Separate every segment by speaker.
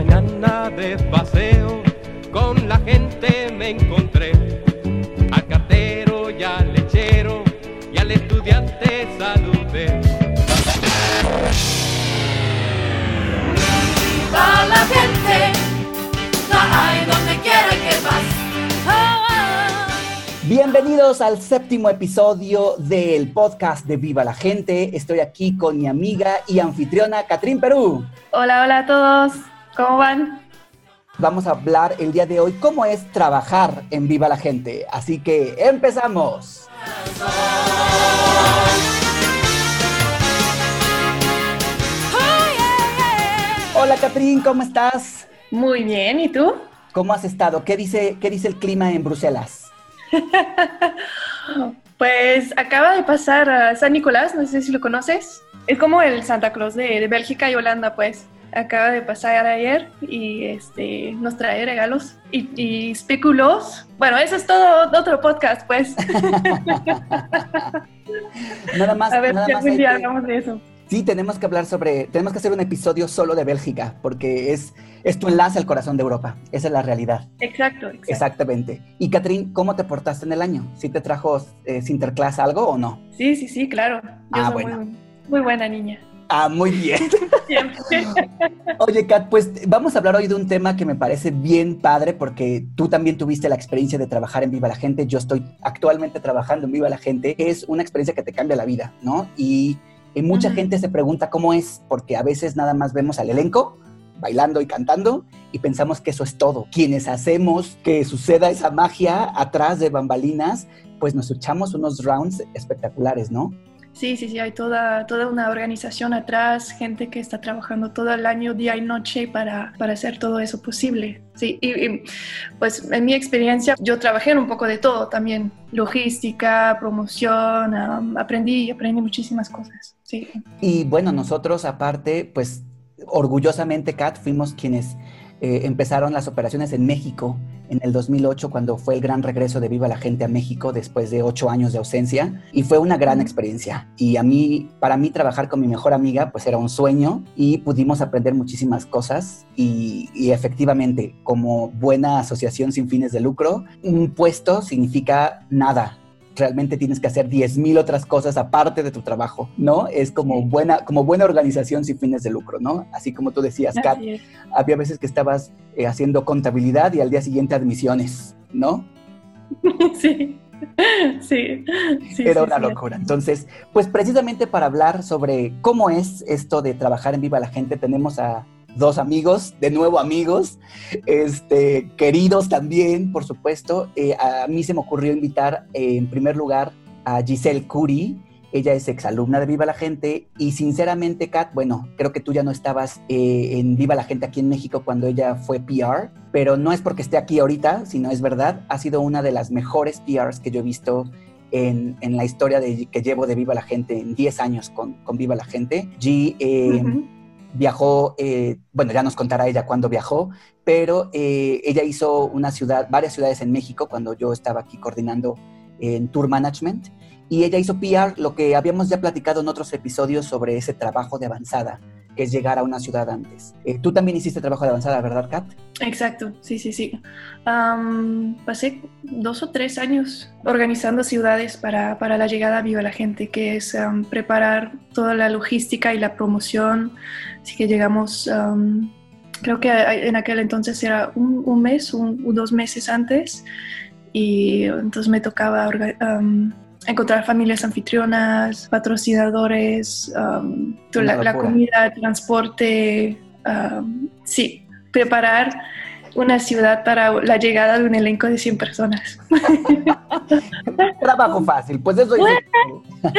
Speaker 1: mañana de paseo con la gente me encontré al cartero y al lechero y al estudiante saludé.
Speaker 2: a la gente, hay donde quiera que vas.
Speaker 3: Bienvenidos al séptimo episodio del podcast de Viva la Gente. Estoy aquí con mi amiga y anfitriona Catrín Perú.
Speaker 4: Hola, hola a todos. ¿Cómo van?
Speaker 3: Vamos a hablar el día de hoy cómo es trabajar en Viva la Gente. Así que empezamos. Hola Catrín, ¿cómo estás?
Speaker 4: Muy bien, ¿y tú?
Speaker 3: ¿Cómo has estado? ¿Qué dice, qué dice el clima en Bruselas?
Speaker 4: pues acaba de pasar a San Nicolás, no sé si lo conoces. Es como el Santa Claus de, Bélgica y Holanda, pues. Acaba de pasar ayer y este, nos trae regalos y, y especulos. Bueno, eso es todo otro podcast, pues.
Speaker 3: nada más.
Speaker 4: A ver
Speaker 3: nada
Speaker 4: si algún día hablamos de eso.
Speaker 3: Sí, tenemos que hablar sobre, tenemos que hacer un episodio solo de Bélgica, porque es, es tu enlace al corazón de Europa. Esa es la realidad.
Speaker 4: Exacto, exacto.
Speaker 3: Exactamente. Y Catherine, ¿cómo te portaste en el año? ¿Sí te trajo eh, Sinterklaas algo o no?
Speaker 4: Sí, sí, sí, claro. Yo
Speaker 3: ah,
Speaker 4: soy
Speaker 3: bueno.
Speaker 4: Muy, muy, buena niña.
Speaker 3: Ah, muy bien. Oye, Kat, pues vamos a hablar hoy de un tema que me parece bien padre porque tú también tuviste la experiencia de trabajar en Viva la Gente. Yo estoy actualmente trabajando en Viva la Gente. Es una experiencia que te cambia la vida, ¿no? Y y mucha gente se pregunta cómo es, porque a veces nada más vemos al elenco bailando y cantando y pensamos que eso es todo. Quienes hacemos que suceda esa magia atrás de bambalinas, pues nos echamos unos rounds espectaculares, ¿no?
Speaker 4: Sí, sí, sí, hay toda, toda una organización atrás, gente que está trabajando todo el año, día y noche para, para hacer todo eso posible. Sí, y, pues en mi experiencia yo trabajé en un poco de todo también, logística, promoción, aprendí, aprendí muchísimas cosas. Sí.
Speaker 3: Y bueno, nosotros aparte, pues orgullosamente, Kat, fuimos quienes eh, empezaron las operaciones en México en el 2008 cuando fue el gran regreso de Viva la Gente a México después de ocho años de ausencia y fue una gran experiencia. Y a mí para mí trabajar con mi mejor amiga pues era un sueño y pudimos aprender muchísimas cosas y, y efectivamente como buena asociación sin fines de lucro un puesto significa nada realmente tienes que hacer 10.000 otras cosas aparte de tu trabajo, ¿no? Es como, buena, como buena organización sin fines de lucro, ¿no? Así como tú decías, Kat, había veces que estabas eh, haciendo contabilidad y al día siguiente admisiones, ¿no?
Speaker 4: Sí. Sí, sí,
Speaker 3: Era una locura. Entonces, pues precisamente para hablar sobre cómo es esto de trabajar en Viva la Gente, tenemos a dos amigos, de nuevo amigos, este, queridos también, por supuesto. Eh, a mí se me ocurrió invitar eh, en primer lugar a Giselle Curi. Ella es exalumna de Viva la Gente y sinceramente, Kat, bueno, creo que tú ya no estabas eh, en Viva la Gente aquí en México cuando ella fue PR, pero no es porque esté aquí ahorita, sino es verdad, ha sido una de las mejores PRs que yo he visto en, en, la historia de, que llevo de Viva la Gente en 10 años con, con Viva la Gente. G, viajó, eh, bueno, ya nos contará ella cuándo viajó, pero eh, ella hizo una ciudad, varias ciudades en México cuando yo estaba aquí coordinando en Tour Management. Y ella hizo PR, lo que habíamos ya platicado en otros episodios sobre ese trabajo de avanzada, que es llegar a una ciudad antes. Eh, tú también hiciste trabajo de avanzada, ¿verdad, Kat?
Speaker 4: Exacto, sí, sí, sí. pasé dos o tres años organizando ciudades para, para, la llegada a Viva la Gente, que es preparar toda la logística y la promoción. Así que llegamos, creo que en aquel entonces era un, un mes, un, dos meses antes, y entonces me tocaba encontrar familias anfitrionas, patrocinadores, um, la, comida, el transporte, um, sí, preparar una ciudad para la llegada de un elenco de 100 personas.
Speaker 3: Trabajo fácil, pues eso es.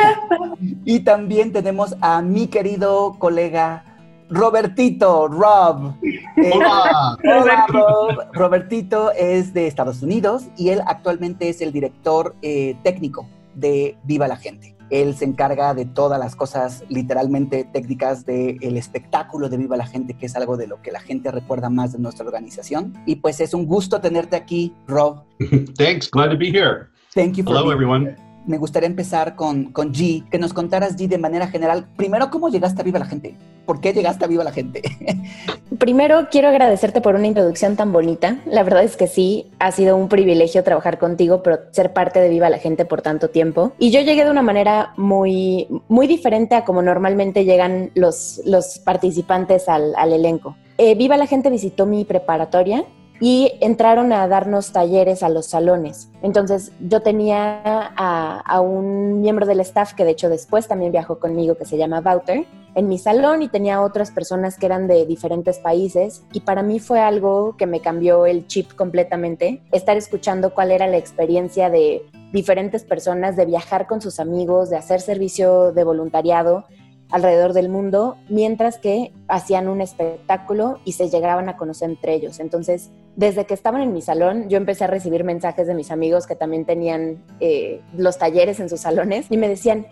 Speaker 3: y también tenemos a mi querido colega Robertito, Rob.
Speaker 5: Eh, hola.
Speaker 3: hola Rob. Robertito es de Estados Unidos y él actualmente es el director eh, técnico de Viva la Gente. Él se encarga de todas las cosas literalmente técnicas del espectáculo de Viva la Gente, que es algo de lo que la gente recuerda más de nuestra organización. Y pues es un gusto tenerte aquí, Rob.
Speaker 5: Thanks, glad to be here.
Speaker 3: Thank you for
Speaker 5: Hello, everyone.
Speaker 3: Me gustaría empezar con, con G, que nos contaras, G, de manera general, primero, ¿cómo llegaste a Viva la Gente? ¿Por qué llegaste a Viva la Gente?
Speaker 5: Primero, quiero agradecerte por una introducción tan bonita. La verdad es que sí, ha sido un privilegio trabajar contigo, pero ser parte de Viva la Gente por tanto tiempo. Y yo llegué de una manera muy, muy diferente a como normalmente llegan los, los participantes al, elenco. Eh, Viva la Gente visitó mi preparatoria y entraron a darnos talleres a los salones. Entonces yo tenía a, un miembro del staff que de hecho después también viajó conmigo, que se llama Wouter, en mi salón y tenía otras personas que eran de diferentes países y para mí fue algo que me cambió el chip completamente, estar escuchando cuál era la experiencia de diferentes personas, de viajar con sus amigos, de hacer servicio de voluntariado alrededor del mundo, mientras que hacían un espectáculo y se llegaban a conocer entre ellos. Entonces, desde que estaban en mi salón, yo empecé a recibir mensajes de mis amigos que también tenían eh, los talleres en sus salones y me decían,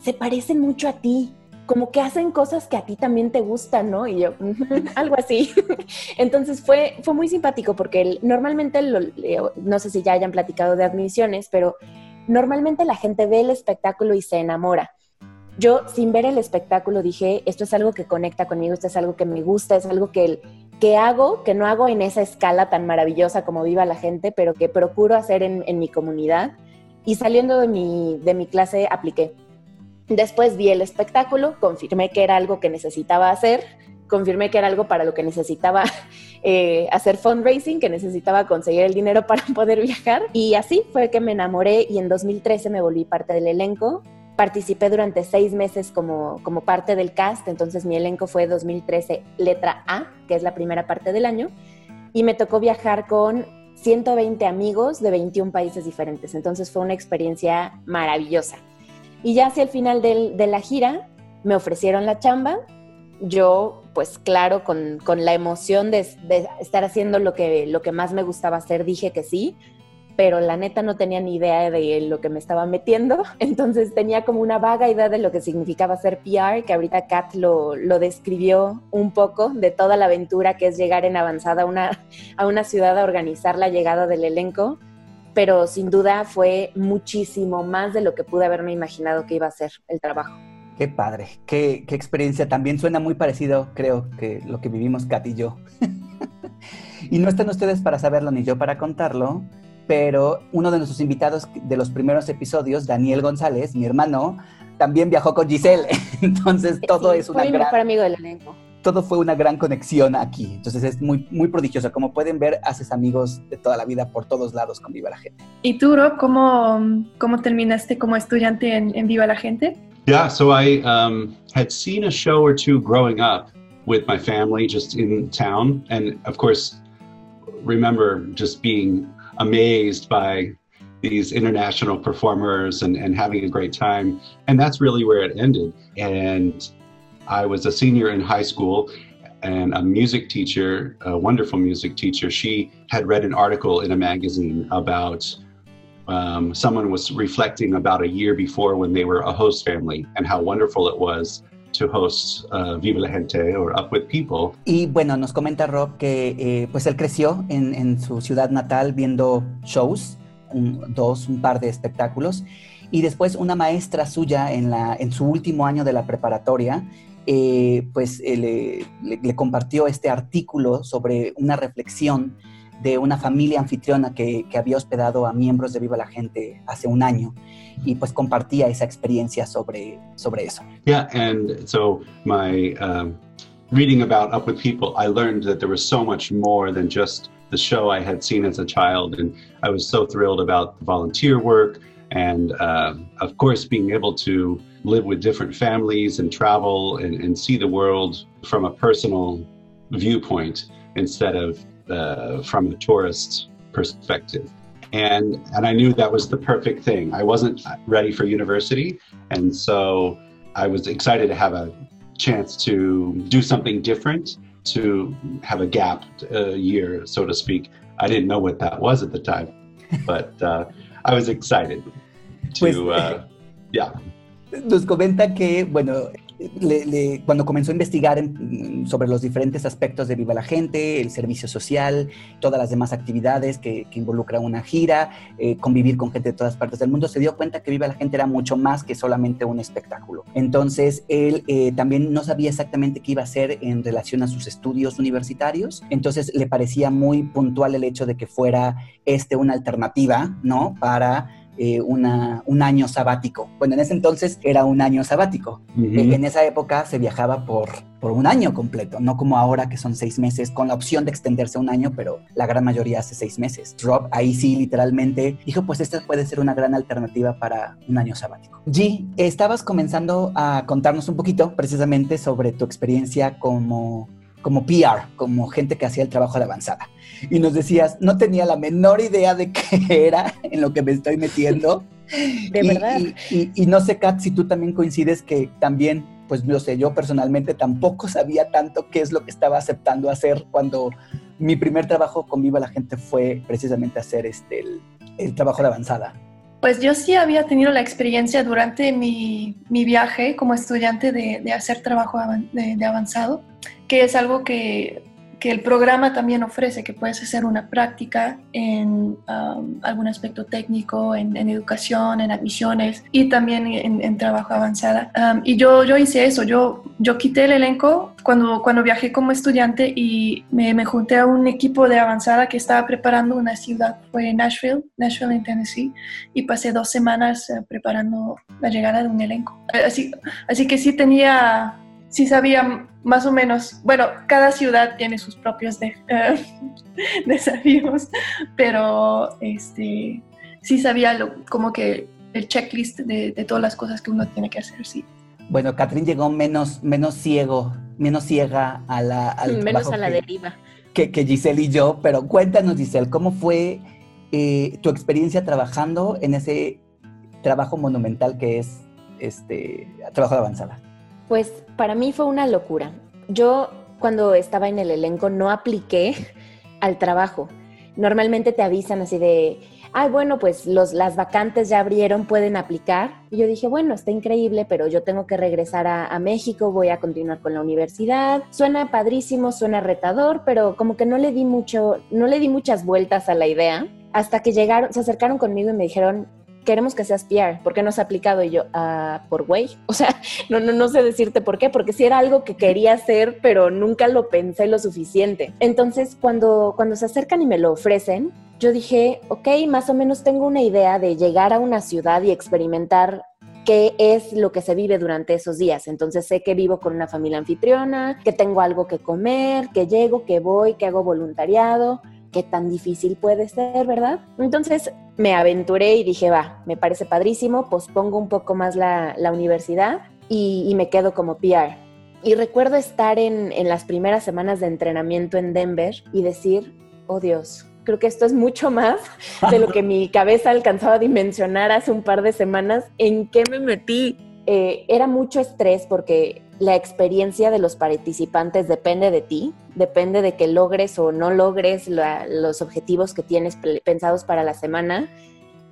Speaker 5: se parecen mucho a ti, como que hacen cosas que a ti también te gustan, ¿no? Y yo, algo así. Entonces fue, fue muy simpático porque normalmente, no sé si ya hayan platicado de admisiones, pero normalmente la gente ve el espectáculo y se enamora yo sin ver el espectáculo dije, esto es algo que conecta conmigo, esto es algo que me gusta, es algo que, que hago, que no hago en esa escala tan maravillosa como viva la gente, pero que procuro hacer en, mi comunidad. Y saliendo de mi, de mi clase apliqué. Después vi el espectáculo, confirmé que era algo que necesitaba hacer, confirmé que era algo para lo que necesitaba eh, hacer fundraising, que necesitaba conseguir el dinero para poder viajar. Y así fue que me enamoré y en 2013 me volví parte del elenco participé durante seis meses como, como parte del cast, entonces mi elenco fue 2013 letra A, que es la primera parte del año, y me tocó viajar con 120 amigos de 21 países diferentes, entonces fue una experiencia maravillosa. Y ya hacia el final de la gira me ofrecieron la chamba, yo pues claro, con, con la emoción de, de, estar haciendo lo que, lo que más me gustaba hacer, dije que sí, pero la neta no tenía ni idea de lo que me estaba metiendo. Entonces tenía como una vaga idea de lo que significaba ser PR, que ahorita Kat lo, lo describió un poco, de toda la aventura que es llegar en avanzada a una, a una ciudad a organizar la llegada del elenco. Pero sin duda fue muchísimo más de lo que pude haberme imaginado que iba a ser el trabajo.
Speaker 3: Qué padre, qué, qué experiencia. También suena muy parecido, creo, que lo que vivimos Kat y yo. y no están ustedes para saberlo ni yo para contarlo, pero uno de nuestros invitados de los primeros episodios, Daniel González, mi hermano, también viajó con Giselle. Entonces todo es una
Speaker 5: fue
Speaker 3: gran...
Speaker 5: mejor amigo del elenco.
Speaker 3: Todo fue una gran conexión aquí. Entonces es muy, muy prodigioso. Como pueden ver, haces amigos de toda la vida por todos lados con Viva la Gente.
Speaker 4: ¿Y tú, Rob, cómo, cómo terminaste como estudiante en, en Viva la Gente?
Speaker 6: Yeah, so I um, had seen a show or two growing up with my family just in town. And of course, remember just being amazed by these international performers and, and having a great time. And that's really where it ended. And I was a senior in high school and a music teacher, a wonderful music teacher, she had read an article in a magazine about um, someone was reflecting about a year before when they were a host family and how wonderful it was to host uh, la Gente or Up with People.
Speaker 3: Y bueno, nos comenta Rob que eh, pues él creció en, en, su ciudad natal viendo shows, dos, un par de espectáculos, y después una maestra suya en, la, en su último año de la preparatoria, eh, pues eh, le, le compartió este artículo sobre una reflexión de una familia anfitriona que, que, había hospedado a miembros de Viva la Gente hace un año y pues compartía esa experiencia sobre, sobre eso.
Speaker 6: Yeah, and so my um, reading about Up With People, I learned that there was so much more than just the show I had seen as a child. And I was so thrilled about the volunteer work and, uh, of course, being able to live with different families and travel and, and see the world from a personal viewpoint instead of uh, from a tourist perspective. And, and I knew that was the perfect thing. I wasn't ready for university. And so I was excited to have a chance to do something different, to have a gap a year, so to speak. I didn't know what that was at the time, but uh, I was excited to, pues, uh, yeah.
Speaker 3: Nos comenta que, bueno, cuando comenzó a investigar sobre los diferentes aspectos de Viva la Gente, el servicio social, todas las demás actividades que, que involucra una gira, eh, convivir con gente de todas partes del mundo, se dio cuenta que Viva la Gente era mucho más que solamente un espectáculo. Entonces, él eh, también no sabía exactamente qué iba a hacer en relación a sus estudios universitarios, entonces le parecía muy puntual el hecho de que fuera este una alternativa, ¿no? Para eh, una, un año sabático. Bueno, en ese entonces era un año sabático. En esa época se viajaba por, por un año completo, no como ahora que son seis meses, con la opción de extenderse un año, pero la gran mayoría hace seis meses. Rob ahí sí literalmente dijo, pues esta puede ser una gran alternativa para un año sabático. G, estabas comenzando a contarnos un poquito precisamente sobre tu experiencia como como PR, como gente que hacía el trabajo de avanzada. Y nos decías, no tenía la menor idea de qué era en lo que me estoy metiendo.
Speaker 5: De verdad.
Speaker 3: Y, no sé, Kat, si tú también coincides que también, pues no sé, yo personalmente tampoco sabía tanto qué es lo que estaba aceptando hacer cuando mi primer trabajo con Viva la Gente fue precisamente hacer este, el, trabajo de avanzada.
Speaker 4: Pues yo sí había tenido la experiencia durante mi, viaje como estudiante de, hacer trabajo de avanzado que es algo que, que, el programa también ofrece, que puedes hacer una práctica en um, algún aspecto técnico, en, educación, en admisiones y también en, trabajo avanzada. Um, y yo, yo hice eso, yo, yo quité el elenco cuando, cuando viajé como estudiante y me, me junté a un equipo de avanzada que estaba preparando una ciudad, fue Nashville, Nashville en Tennessee, y pasé dos semanas eh, preparando la llegada de un elenco. Así, así que sí tenía sí sabía más o menos, bueno, cada ciudad tiene sus propios eh, desafíos, pero este, sí sabía lo, como que el checklist de, todas las cosas que uno tiene que hacer, sí.
Speaker 3: Bueno, Catrín llegó menos, menos ciego, menos ciega a la,
Speaker 5: al menos a la deriva.
Speaker 3: Que, que, Giselle y yo, pero cuéntanos, Giselle, ¿cómo fue eh, tu experiencia trabajando en ese trabajo monumental que es este trabajo de avanzada?
Speaker 5: Pues para mí fue una locura. Yo cuando estaba en el elenco no apliqué al trabajo. Normalmente te avisan así de, ay, bueno, pues los, las vacantes ya abrieron, pueden aplicar. Y yo dije, bueno, está increíble, pero yo tengo que regresar a, a, México, voy a continuar con la universidad. Suena padrísimo, suena retador, pero como que no le di mucho, no le di muchas vueltas a la idea. Hasta que llegaron, se acercaron conmigo y me dijeron, queremos que seas PR, ¿por qué no has aplicado? Y yo, ah, por güey, o sea, no, no, no sé decirte por qué, porque sí era algo que quería hacer, pero nunca lo pensé lo suficiente. Entonces, cuando, cuando se acercan y me lo ofrecen, yo dije, ok, más o menos tengo una idea de llegar a una ciudad y experimentar qué es lo que se vive durante esos días. Entonces sé que vivo con una familia anfitriona, que tengo algo que comer, que llego, que voy, que hago voluntariado qué tan difícil puede ser, ¿verdad? Entonces me aventuré y dije, va, me parece padrísimo, pospongo un poco más la, universidad y, me quedo como PR. Y recuerdo estar en, en las primeras semanas de entrenamiento en Denver y decir, oh Dios, creo que esto es mucho más de lo que mi cabeza alcanzaba a dimensionar hace un par de semanas. ¿En qué me metí? Eh, era mucho estrés porque la experiencia de los participantes depende de ti, depende de que logres o no logres los objetivos que tienes pensados para la semana.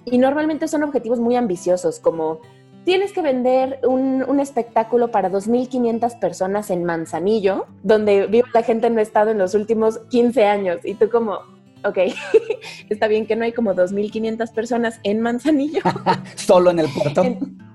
Speaker 5: Y normalmente son objetivos muy ambiciosos, como tienes que vender un, espectáculo para 2.500 personas en Manzanillo, donde vive la gente no ha estado en los últimos 15 años. Y tú como, ok, está bien que no hay como 2.500 personas en Manzanillo.
Speaker 3: Solo en el puerto.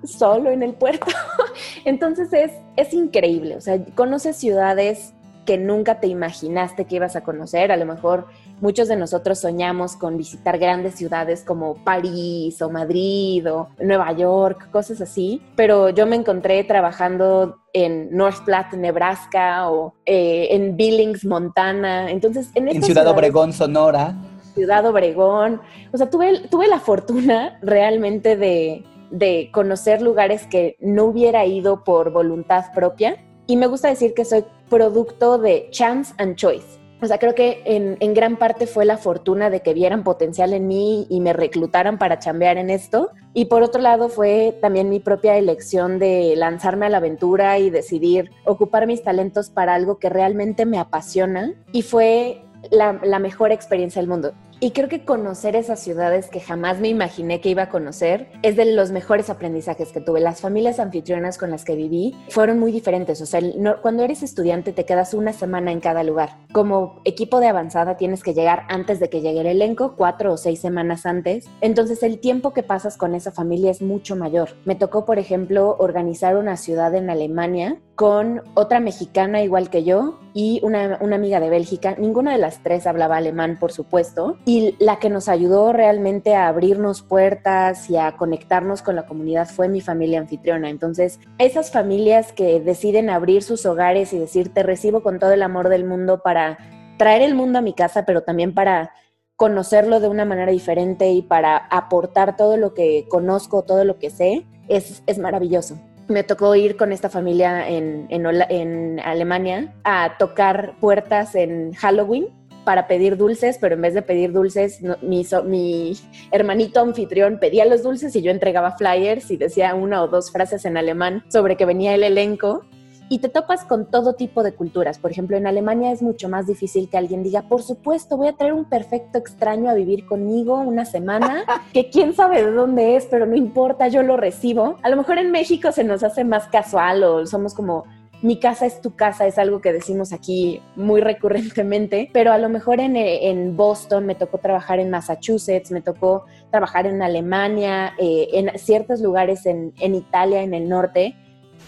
Speaker 5: solo en el puerto. Entonces es, es increíble, o sea, conoces ciudades que nunca te imaginaste que ibas a conocer. A lo mejor muchos de nosotros soñamos con visitar grandes ciudades como París o Madrid o Nueva York, cosas así, pero yo me encontré trabajando en North Platte, Nebraska o eh, en Billings, Montana. Entonces,
Speaker 3: en, Ciudad Obregón, Sonora.
Speaker 5: Ciudad Obregón. O sea, tuve, tuve la fortuna realmente de, de conocer lugares que no hubiera ido por voluntad propia. Y me gusta decir que soy producto de chance and choice. O sea, creo que en, gran parte fue la fortuna de que vieran potencial en mí y me reclutaran para chambear en esto. Y por otro lado fue también mi propia elección de lanzarme a la aventura y decidir ocupar mis talentos para algo que realmente me apasiona. Y fue la, la mejor experiencia del mundo. Y creo que conocer esas ciudades que jamás me imaginé que iba a conocer es de los mejores aprendizajes que tuve. Las familias anfitrionas con las que viví fueron muy diferentes. O sea, cuando eres estudiante te quedas una semana en cada lugar. Como equipo de avanzada tienes que llegar antes de que llegue el elenco, cuatro o seis semanas antes. Entonces el tiempo que pasas con esa familia es mucho mayor. Me tocó, por ejemplo, organizar una ciudad en Alemania con otra mexicana igual que yo y una, amiga de Bélgica. Ninguna de las tres hablaba alemán, por supuesto. Y la que nos ayudó realmente a abrirnos puertas y a conectarnos con la comunidad fue mi familia anfitriona. Entonces, esas familias que deciden abrir sus hogares y decir, te recibo con todo el amor del mundo para traer el mundo a mi casa, pero también para conocerlo de una manera diferente y para aportar todo lo que conozco, todo lo que sé, es, es maravilloso me tocó ir con esta familia en, en, Alemania a tocar puertas en Halloween para pedir dulces, pero en vez de pedir dulces, mi, mi, hermanito anfitrión pedía los dulces y yo entregaba flyers y decía una o dos frases en alemán sobre que venía el elenco y te topas con todo tipo de culturas. Por ejemplo, en Alemania es mucho más difícil que alguien diga, por supuesto, voy a traer un perfecto extraño a vivir conmigo una semana, que quién sabe de dónde es, pero no importa, yo lo recibo. A lo mejor en México se nos hace más casual o somos como mi casa es tu casa, es algo que decimos aquí muy recurrentemente, pero a lo mejor en, en Boston me tocó trabajar en Massachusetts, me tocó trabajar en Alemania, eh, en ciertos lugares en, en Italia, en el norte,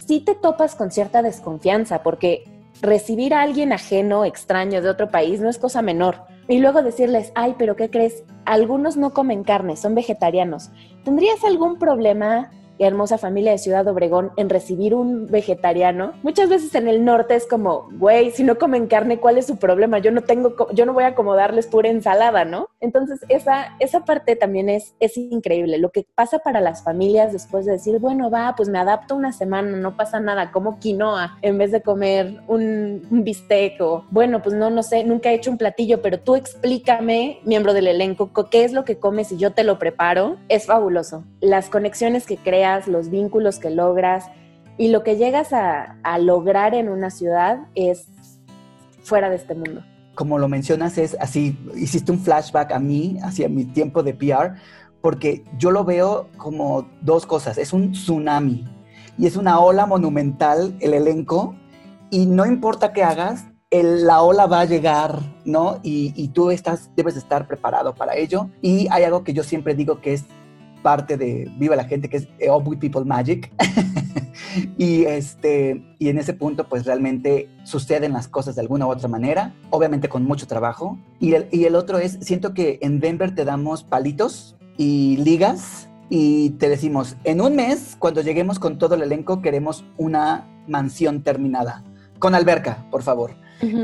Speaker 5: sí te topas con cierta desconfianza, porque recibir a alguien ajeno, extraño de otro país, no es cosa menor. Y luego decirles, ay, pero ¿qué crees? Algunos no comen carne, son vegetarianos. ¿Tendrías algún problema hermosa familia de Ciudad Obregón en recibir un vegetariano. Muchas veces en el norte es como, güey, si no comen carne, ¿cuál es su problema? Yo no tengo, yo no voy a acomodarles pura ensalada, ¿no? Entonces, esa, esa parte también es, es increíble. Lo que pasa para las familias después de decir, bueno, va, pues me adapto una semana, no pasa nada, como quinoa en vez de comer un, un bistec o, bueno, pues no, no sé, nunca he hecho un platillo, pero tú explícame, miembro del elenco, qué es lo que comes y yo te lo preparo. Es fabuloso. Las conexiones que crea los vínculos que logras y lo que llegas a, lograr en una ciudad es fuera de este mundo.
Speaker 3: Como lo mencionas, es así, hiciste un flashback a mí, hacia mi tiempo de PR, porque yo lo veo como dos cosas. Es un tsunami y es una ola monumental el elenco y no importa qué hagas, la ola va a llegar, ¿no? Y, y, tú estás, debes estar preparado para ello. Y hay algo que yo siempre digo que es parte de Viva la Gente, que es with People Magic. y, este, y en ese punto, pues realmente suceden las cosas de alguna u otra manera, obviamente con mucho trabajo. Y el, y el otro es, siento que en Denver te damos palitos y ligas y te decimos, en un mes, cuando lleguemos con todo el elenco, queremos una mansión terminada. Con alberca, por favor.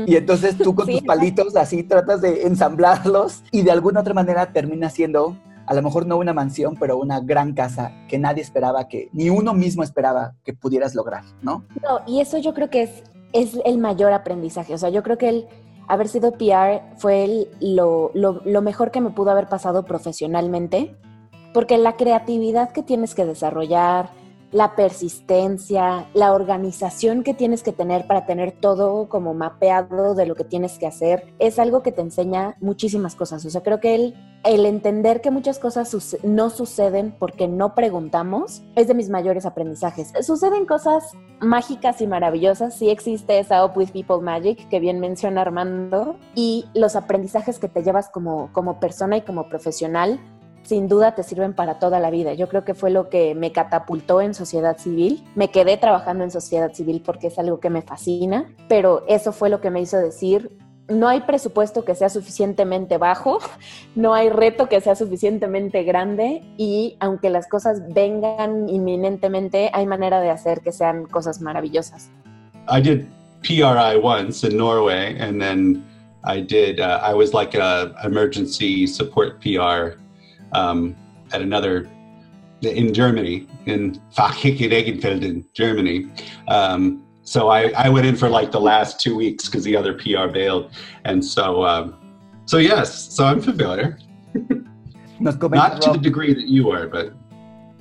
Speaker 3: Y entonces tú con tus palitos así tratas de ensamblarlos y de alguna otra manera termina siendo a lo mejor no una mansión, pero una gran casa que nadie esperaba que, ni uno mismo esperaba que pudieras lograr, ¿no?
Speaker 5: No, y eso yo creo que es, es el mayor aprendizaje. O sea, yo creo que el haber sido PR fue lo, lo mejor que me pudo haber pasado profesionalmente, porque la creatividad que tienes que desarrollar, la persistencia, la organización que tienes que tener para tener todo como mapeado de lo que tienes que hacer, es algo que te enseña muchísimas cosas. O sea, creo que el, el entender que muchas cosas no suceden porque no preguntamos es de mis mayores aprendizajes. Suceden cosas mágicas y maravillosas, sí existe esa Up With People Magic que bien menciona Armando, y los aprendizajes que te llevas como, como persona y como profesional sin duda te sirven para toda la vida. Yo creo que fue lo que me catapultó en sociedad civil. Me quedé trabajando en sociedad civil porque es algo que me fascina, pero eso fue lo que me hizo decir, no hay presupuesto que sea suficientemente bajo, no hay reto que sea suficientemente grande y aunque las cosas vengan inminentemente, hay manera de hacer que sean cosas maravillosas.
Speaker 6: I did PRI once in Norway and then I did uh, I was like a emergency support PR um, at another in Germany, in Fachhicke-Regenfelden, Germany. Um, so I, I went in for like the last two weeks because the other PR bailed, and so um, so yes, so I'm familiar. Not Rob, to the degree that you are, but.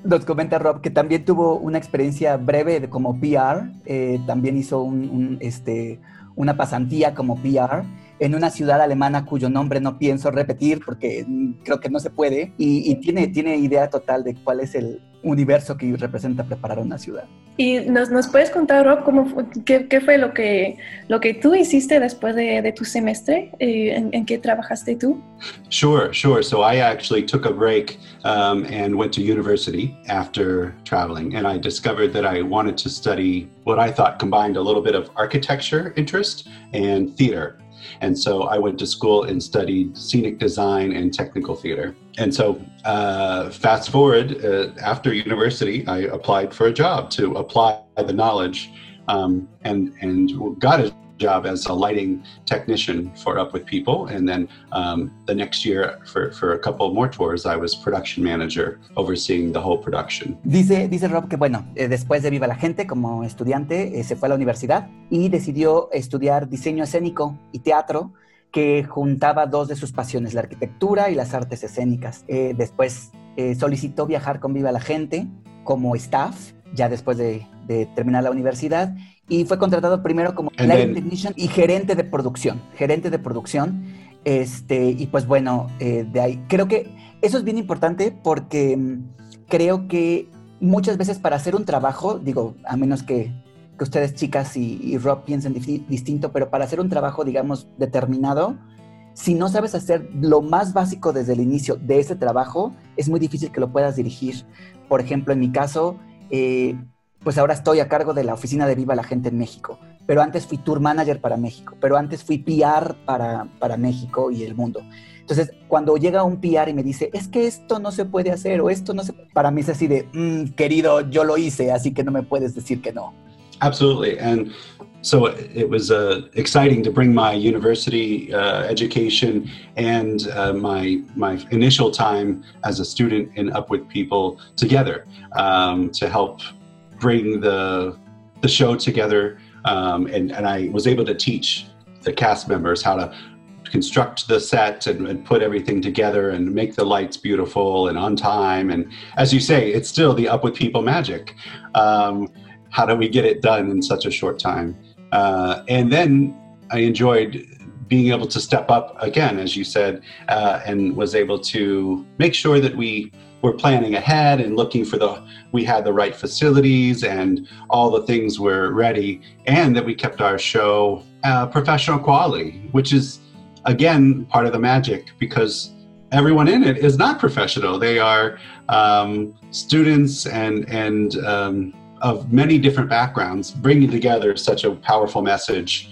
Speaker 3: Nos comenta Rob que también tuvo una experiencia breve de, como PR, eh, también hizo un, un, este, una pasantía como PR en una ciudad alemana cuyo nombre no pienso repetir porque mm, creo que no se puede, y, y tiene, tiene idea total de cuál es el universo que representa preparar una ciudad.
Speaker 4: ¿Y nos, nos puedes contar, Rob, cómo, qué, qué fue lo que, lo que tú hiciste después de, de tu semestre? Eh, en, ¿En qué trabajaste tú?
Speaker 6: Sure, sure. So I actually took a break um, and went to university after traveling, and I discovered that I wanted to study what I thought combined a little bit of architecture interest and theater. And so I went to school and studied scenic design and technical theater. And so, uh, fast forward, uh, after university, I applied for a job to apply the knowledge um, and, and got a job as a lighting technician for Up With People. And then um, the next year, for, for a couple more tours, I was production manager overseeing the whole production.
Speaker 3: Dice, dice Rob que, bueno, eh, después de Viva la Gente, como estudiante, eh, se fue a la universidad y decidió estudiar diseño escénico y teatro, que juntaba dos de sus pasiones, la arquitectura y las artes escénicas. Eh, después eh, solicitó viajar con Viva la Gente como staff, ya después de, de terminar la universidad, y fue contratado primero como
Speaker 6: And
Speaker 3: lighting
Speaker 6: then-
Speaker 3: technician y gerente de producción, gerente de producción. Este, y pues bueno, eh, de ahí, creo que eso es bien importante porque mm, creo que muchas veces para hacer un trabajo, digo, a menos que, que ustedes chicas y, y Rob piensen distinto, pero para hacer un trabajo, digamos, determinado, si no sabes hacer lo más básico desde el inicio de ese trabajo, es muy difícil que lo puedas dirigir. Por ejemplo, en mi caso, eh, pues ahora estoy a cargo de la oficina de Viva la Gente en México, pero antes fui tour manager para México, pero antes fui PR para, para México y el mundo. Entonces, cuando llega un PR y me dice, es que esto no se puede hacer o esto no se... Para mí es así de, "Mm, querido, yo lo hice, así que no me puedes decir que no.
Speaker 6: Absolutely. And so it was uh, exciting to bring my university uh, education and uh, my, my initial time as a student in Up With People together um, to help bring the, the show together. Um, and, and I was able to teach the cast members how to construct the set and, and put everything together and make the lights beautiful and on time. And as you say, it's still the Up With People magic. Um, how do we get it done in such a short time? Uh, and then I enjoyed being able to step up again, as you said, uh, and was able to make sure that we were planning ahead and looking for the we had the right facilities and all the things were ready, and that we kept our show uh, professional quality, which is again part of the magic because everyone in it is not professional. They are um, students and and um, of many different backgrounds, bringing together such a powerful message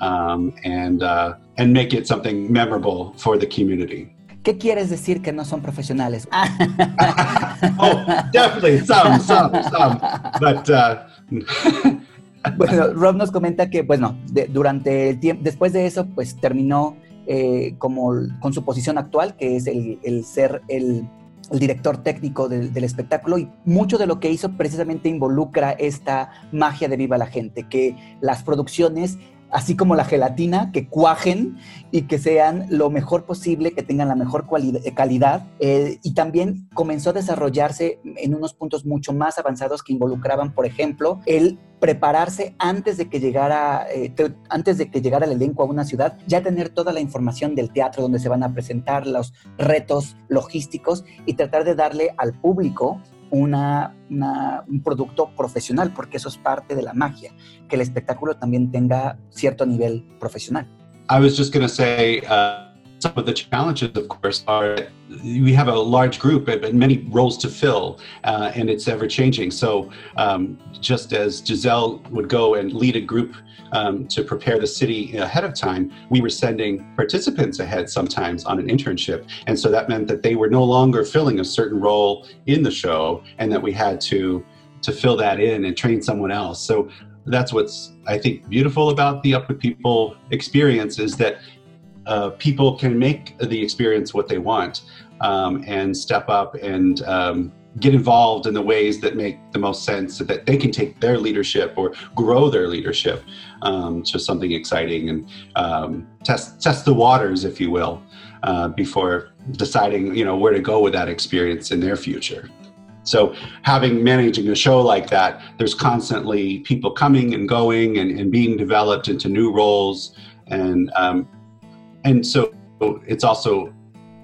Speaker 6: um, and uh, and make it something memorable for the community.
Speaker 3: ¿Qué quieres decir que no son profesionales?
Speaker 6: oh, definitely some, some, some, but. Uh,
Speaker 3: Bueno, Rob nos comenta que, bueno, de- durante el tiempo, después de eso, pues terminó eh, como con su posición actual, que es el, el ser el, el director técnico del, del espectáculo, y mucho de lo que hizo precisamente involucra esta magia de Viva la Gente, que las producciones, así como la gelatina, que cuajen y que sean lo mejor posible, que tengan la mejor eh, calidad, eh, y también comenzó a desarrollarse en unos puntos mucho más avanzados que involucraban, por ejemplo, el prepararse antes de que llegara eh, te- antes de que llegara el elenco a una ciudad, ya tener toda la información del teatro donde se van a presentar los retos logísticos y tratar de darle al público una, un producto profesional, porque eso es parte de la magia, que el espectáculo también tenga cierto nivel profesional.
Speaker 6: I was just going to say uh, some of the challenges, of course, are we have a large group and many roles to fill, uh, and it's ever changing. So, um, just as Giselle would go and lead a group um, to prepare the city ahead of time, we were sending participants ahead sometimes on an internship. And so that meant that they were no longer filling a certain role in the show, and that we had to to fill that in and train someone else. So that's what's I think beautiful about the Up with People experience is that uh, people can make the experience what they want um, and step up and um, get involved in the ways that make the most sense so that they can take their leadership or grow their leadership um, to something exciting and um, test test the waters, if you will, uh, before deciding you know where to go with that experience in their future. So having managing a show like that, there's constantly people coming and going and, and being developed into new roles. And um, and so it's also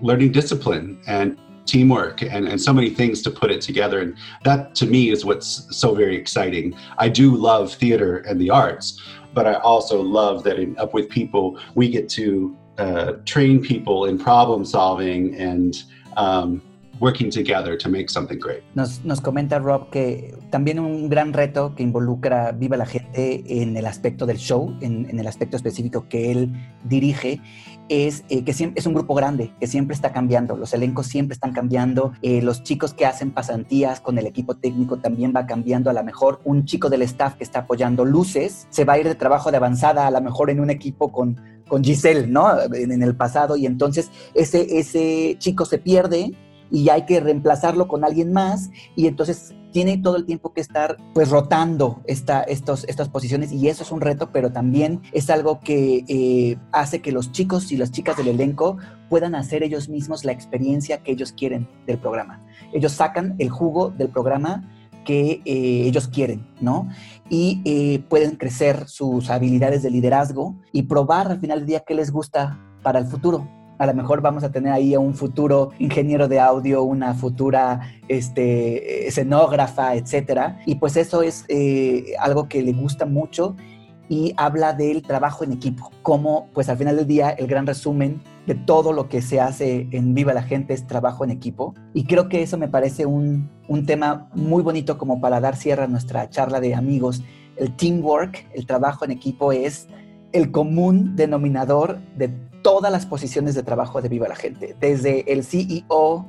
Speaker 6: learning discipline and teamwork and, and so many things to put it together. And that to me is what's so very exciting. I do love theater and the arts, but I also love that in Up With People, we get to uh, train people in problem solving and um, working together to make something great.
Speaker 3: Nos, nos comenta Rob que también un gran reto que involucra Viva la Gente en el aspecto del show, en, en el aspecto específico que él dirige, es eh, que siempre, es un grupo grande, que siempre está cambiando, los elencos siempre están cambiando, eh, los chicos que hacen pasantías con el equipo técnico también va cambiando, a lo mejor un chico del staff que está apoyando luces se va a ir de trabajo de avanzada, a lo mejor en un equipo con, con Giselle, ¿no? En, en el pasado, y entonces ese, ese chico se pierde y hay que reemplazarlo con alguien más y entonces tiene todo el tiempo que estar pues rotando esta, estos, estas posiciones y eso es un reto, pero también es algo que eh, hace que los chicos y las chicas del elenco puedan hacer ellos mismos la experiencia que ellos quieren del programa. Ellos sacan el jugo del programa que eh, ellos quieren, ¿no? Y eh, pueden crecer sus habilidades de liderazgo y probar al final del día qué les gusta para el futuro a lo mejor vamos a tener ahí a un futuro ingeniero de audio, una futura este, escenógrafa, etcétera. Y pues eso es eh, algo que le gusta mucho y habla del trabajo en equipo, como pues al final del día el gran resumen de todo lo que se hace en Viva la Gente es trabajo en equipo. Y creo que eso me parece un, un tema muy bonito como para dar cierre a nuestra charla de amigos. El teamwork, el trabajo en equipo es el común denominador de todas las posiciones de trabajo de Viva la Gente, desde el CEO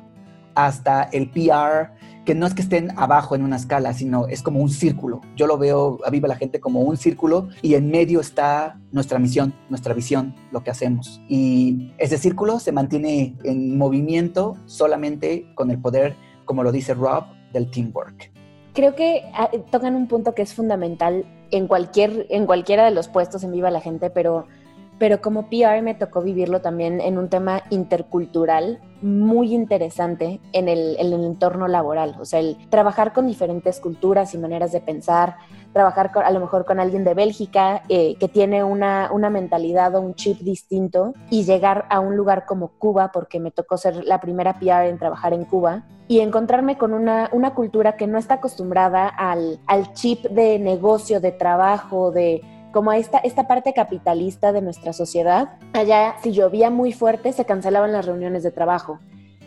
Speaker 3: hasta el PR, que no es que estén abajo en una escala, sino es como un círculo. Yo lo veo a Viva la Gente como un círculo y en medio está nuestra misión, nuestra visión, lo que hacemos. Y ese círculo se mantiene en movimiento solamente con el poder, como lo dice Rob, del teamwork.
Speaker 5: Creo que ah, tocan un punto que es fundamental en, cualquier, en cualquiera de los puestos en Viva la Gente, pero pero como PR me tocó vivirlo también en un tema intercultural muy interesante en el, entorno laboral, o sea, el trabajar con diferentes culturas y maneras de pensar, trabajar a lo mejor con alguien de Bélgica eh, que tiene una, una mentalidad o un chip distinto y llegar a un lugar como Cuba, porque me tocó ser la primera PR en trabajar en Cuba, y encontrarme con una, una cultura que no está acostumbrada al, al chip de negocio, de trabajo, de como esta, esta parte capitalista de nuestra sociedad. Allá, si llovía muy fuerte, se cancelaban las reuniones de trabajo.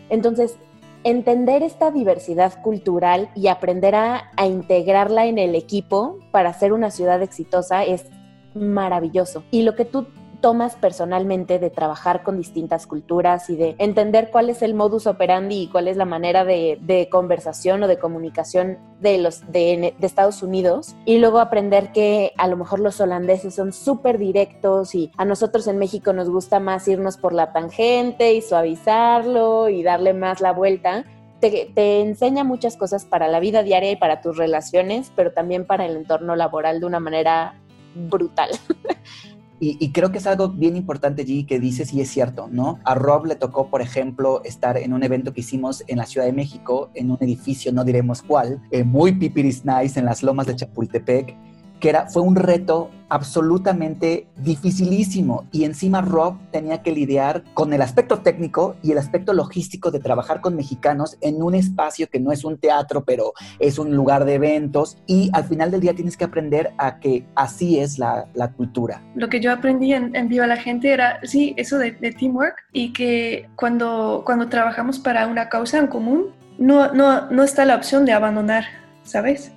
Speaker 5: Entonces, entender esta diversidad cultural y aprender a, a integrarla en el equipo para ser una ciudad exitosa es maravilloso. Y lo que tú tomas personalmente de trabajar con distintas culturas y de entender cuál es el modus operandi y cuál es la manera de, conversación o de comunicación de los de, Estados Unidos y luego aprender que a lo mejor los holandeses son súper directos y a nosotros en México nos gusta más irnos por la tangente y suavizarlo y darle más la vuelta. Te, te, enseña muchas cosas para la vida diaria y para tus relaciones, pero también para el entorno laboral de una manera brutal.
Speaker 3: Y, creo que es algo bien importante, allí que dices y es cierto, ¿no? A Rob le tocó, por ejemplo, estar en un evento que hicimos en la Ciudad de México, en un edificio, no diremos cuál, eh, muy pipiris nice, en las lomas de Chapultepec, que era, fue un reto absolutamente dificilísimo y encima Rob tenía que lidiar con el aspecto técnico y el aspecto logístico de trabajar con mexicanos en un espacio que no es un teatro, pero es un lugar de eventos y al final del día tienes que aprender a que así es la, la cultura.
Speaker 4: Lo que yo aprendí en, en, Viva la Gente era, sí, eso de, de, teamwork y que cuando, cuando trabajamos para una causa en común, no, no, no está la opción de abandonar, ¿sabes?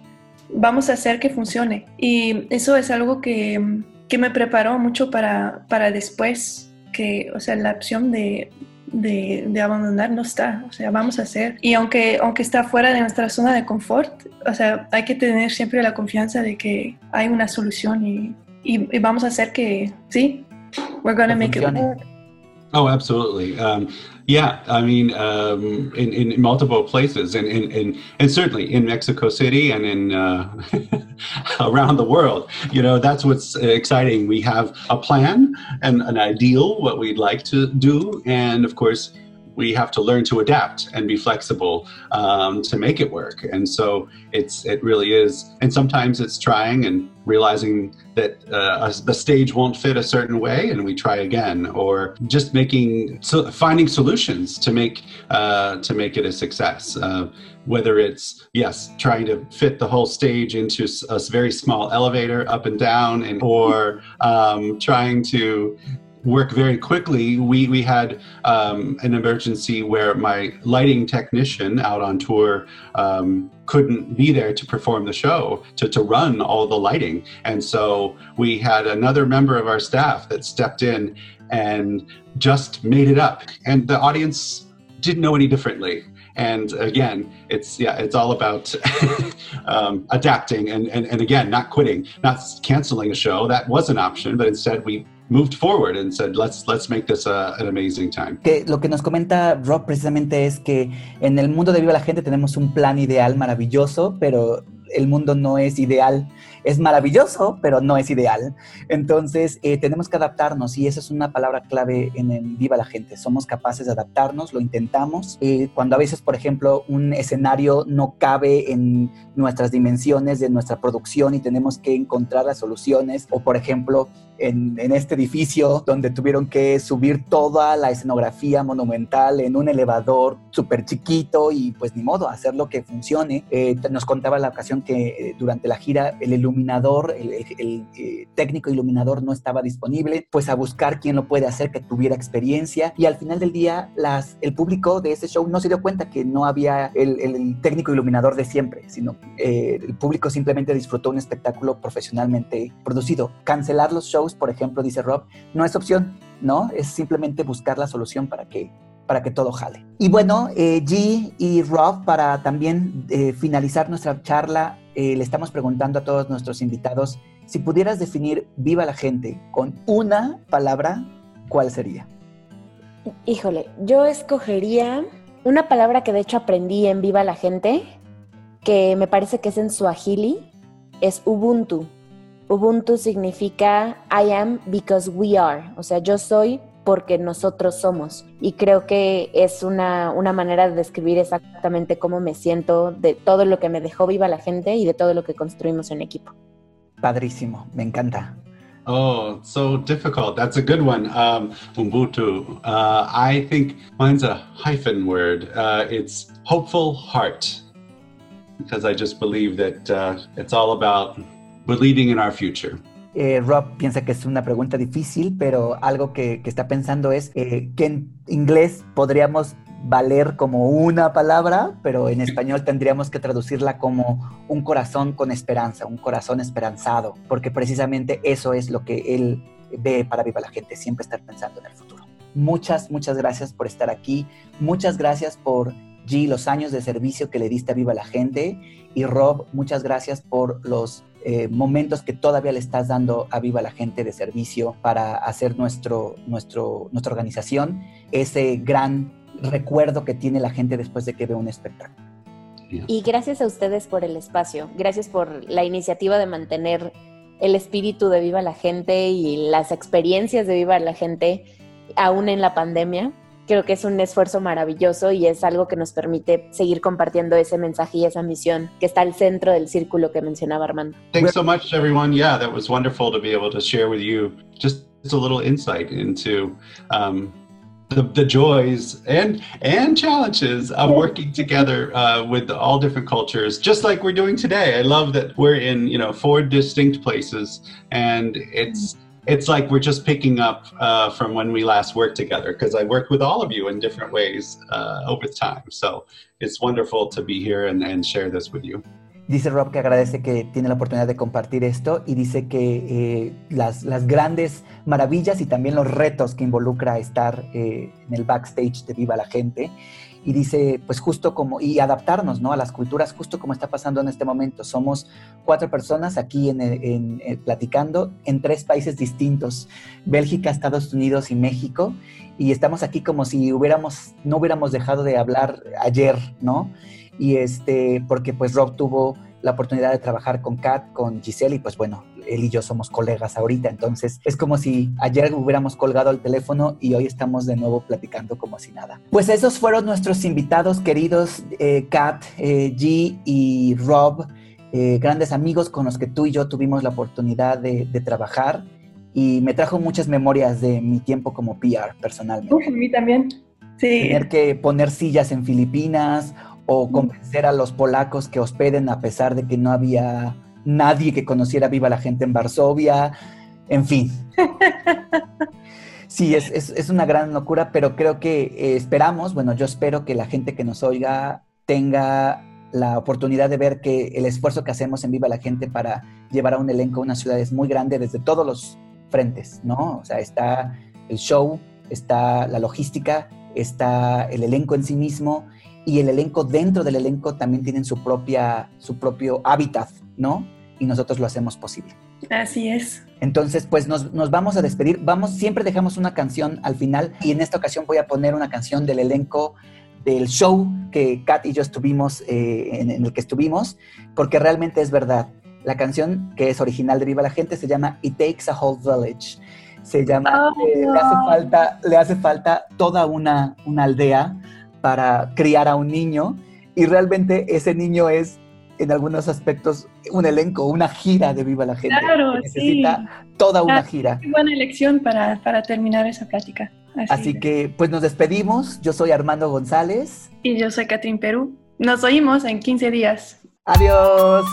Speaker 4: Vamos a hacer que funcione. Y eso es algo que, que me preparó mucho para, para después, que, o sea, la opción de, de, de, abandonar no está, o sea, vamos a hacer. Y aunque, aunque está fuera de nuestra zona de confort, o sea, hay que tener siempre la confianza de que hay una solución y, y, vamos a hacer que, sí, we're gonna make it work.
Speaker 6: Oh, absolutely. Um, Yeah, I mean, um, in, in multiple places, and, and, and, and certainly in Mexico City and in uh, around the world. You know, that's what's exciting. We have a plan and an ideal, what we'd like to do, and of course, we have to learn to adapt and be flexible um, to make it work. And so it's it really is. And sometimes it's trying and realizing that uh, the stage won't fit a certain way, and we try again, or just making so finding solutions to make uh, to make it a success. Uh, whether it's yes trying to fit the whole stage into a very small elevator up and down and or um, trying to work very quickly. We we had um, an emergency where my lighting technician out on tour um, couldn't be there to perform the show to to run all the lighting, and so we had another member of our staff that stepped in and just made it up, and the audience didn't know any differently. And again it's yeah it's all about um, adapting and, and and again not quitting not canceling a show. That was an option but instead we moved forward and said let's let's make this a, an amazing time
Speaker 3: que lo que nos comenta Rob precisamente es que en el mundo de Viva la Gente tenemos un plan ideal maravilloso pero el mundo no es ideal es maravilloso, pero no es ideal. Entonces, eh, tenemos que adaptarnos y esa es una palabra clave en Viva la Gente. Somos capaces de adaptarnos, lo intentamos. Eh, cuando a veces, por ejemplo, un escenario no cabe en nuestras dimensiones de nuestra producción y tenemos que encontrar las soluciones, o por ejemplo, en, este edificio donde tuvieron que subir toda la escenografía monumental en un elevador súper chiquito y pues ni modo, hacer lo que funcione. Eh, nos contaba la ocasión que durante la gira el iluminador, el, eh, técnico iluminador no estaba disponible, pues a buscar quién lo puede hacer que tuviera experiencia y al final del día las, el público de ese show no se dio cuenta que no había el, técnico iluminador de siempre, sino eh, el público simplemente disfrutó un espectáculo profesionalmente producido. Cancelar los shows, por ejemplo, dice Rob, no es opción, ¿no? Es simplemente buscar la solución para que para que todo jale. Y bueno, eh, G y Rob, para también finalizar nuestra charla, eh, le estamos preguntando a todos nuestros invitados, si pudieras definir viva la gente con una palabra, ¿cuál sería?
Speaker 5: Híjole, yo escogería una palabra que de hecho aprendí en Viva la Gente, que me parece que es en Swahili, es Ubuntu. Ubuntu significa I am because we are, o sea, yo soy porque nosotros somos. Y creo que es una, una, manera de describir exactamente cómo me siento de todo lo que me dejó viva la gente y de todo lo que construimos en equipo.
Speaker 3: Padrísimo, me encanta.
Speaker 6: Oh, so difficult. That's a good one. Um, Ubuntu. Uh, I think mine's a hyphen word. Uh, it's hopeful heart, because I just believe that uh, it's all about believing in our future.
Speaker 3: Eh, Rob piensa que es una pregunta difícil, pero algo que, está pensando es eh, que en inglés podríamos valer como una palabra, pero en español tendríamos que traducirla como un corazón con esperanza, un corazón esperanzado, porque precisamente eso es lo que él ve para Viva la Gente, siempre estar pensando en el futuro. Muchas, muchas gracias por estar aquí, muchas gracias por G, los años de servicio que le diste a Viva la Gente, y Rob, muchas gracias por los eh, momentos que todavía le estás dando a Viva la Gente de servicio para hacer nuestro, nuestro, nuestra organización ese gran recuerdo que tiene la gente después de que ve un espectáculo.
Speaker 5: Y gracias a ustedes por el espacio, gracias por la iniciativa de mantener el espíritu de Viva la Gente y las experiencias de Viva la Gente aún en la pandemia creo que es un esfuerzo maravilloso y es algo que nos permite seguir compartiendo ese mensaje y esa misión que está al centro del círculo que mencionaba Armando.
Speaker 6: Thanks so much, everyone. Yeah, that was wonderful to be able to share with you just a little insight into um, the, the joys and and challenges of working together uh, with all different cultures, just like we're doing today. I love that we're in you know four distinct places, and it's. It's like we're just picking up uh, from when we last worked together because I worked with all of you in different ways uh, over time. So it's wonderful to be here and, and, share this with you.
Speaker 3: Dice Rob que agradece que tiene la oportunidad de compartir esto y dice que eh, las, las, grandes maravillas y también los retos que involucra estar eh, en el backstage de Viva la Gente y dice, pues justo como, y adaptarnos, ¿no? A las culturas, justo como está pasando en este momento. Somos cuatro personas aquí en, en, platicando en tres países distintos, Bélgica, Estados Unidos y México, y estamos aquí como si hubiéramos, no hubiéramos dejado de hablar ayer, ¿no? Y este, porque pues Rob tuvo la oportunidad de trabajar con Kat, con Giselle y pues bueno, él y yo somos colegas ahorita, entonces es como si ayer hubiéramos colgado el teléfono y hoy estamos de nuevo platicando como si nada. Pues esos fueron nuestros invitados queridos, eh, Kat, eh, G y Rob, eh, grandes amigos con los que tú y yo tuvimos la oportunidad de, de trabajar y me trajo muchas memorias de mi tiempo como PR personalmente.
Speaker 4: Uf, a mí también. Sí.
Speaker 3: Tener que poner sillas en Filipinas o convencer a los polacos que hospeden a pesar de que no había nadie que conociera viva la gente en Varsovia, en fin. Sí, es, es, es una gran locura, pero creo que eh, esperamos, bueno, yo espero que la gente que nos oiga tenga la oportunidad de ver que el esfuerzo que hacemos en Viva la Gente para llevar a un elenco a una ciudad es muy grande desde todos los frentes, ¿no? O sea, está el show, está la logística, está el elenco en sí mismo y el elenco dentro del elenco también tienen su, propia, su propio hábitat, ¿no? Y nosotros lo hacemos posible.
Speaker 4: Así es.
Speaker 3: Entonces, pues nos, nos, vamos a despedir. Vamos, siempre dejamos una canción al final y en esta ocasión voy a poner una canción del elenco del show que Kat y yo estuvimos, eh, en, en, el que estuvimos, porque realmente es verdad. La canción que es original de Viva la Gente se llama It Takes a Whole Village. Se llama,
Speaker 4: Oh,
Speaker 3: eh, le, hace falta, le hace falta toda una, una aldea para criar a un niño y realmente ese niño es en algunos aspectos un elenco, una gira de Viva la Gente.
Speaker 4: Claro,
Speaker 3: necesita
Speaker 4: sí.
Speaker 3: toda una
Speaker 4: Ah,
Speaker 3: gira.
Speaker 4: Qué buena elección para, para terminar esa plática. Así,
Speaker 3: Así que pues nos despedimos. Yo soy Armando González.
Speaker 4: Y yo soy Catrín Perú. Nos oímos en 15 días.
Speaker 3: Adiós.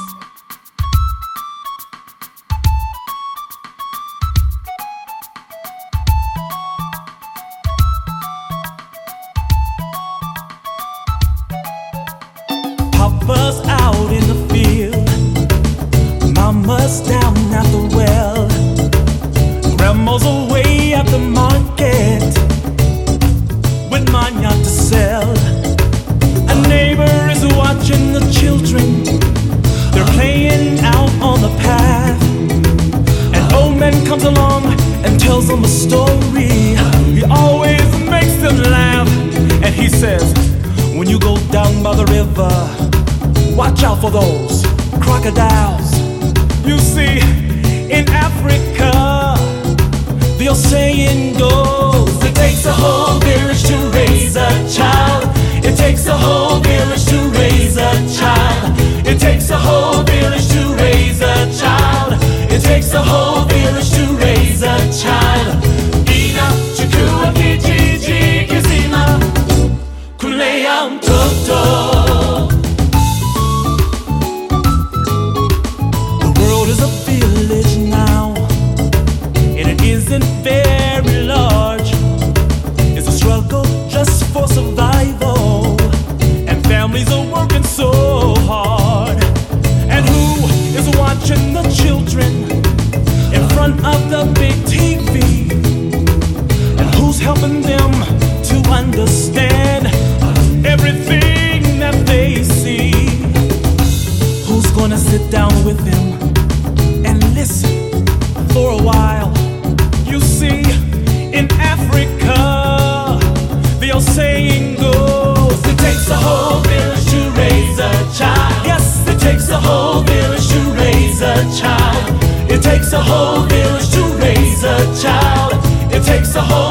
Speaker 7: Takes a whole village to raise a child. It takes a whole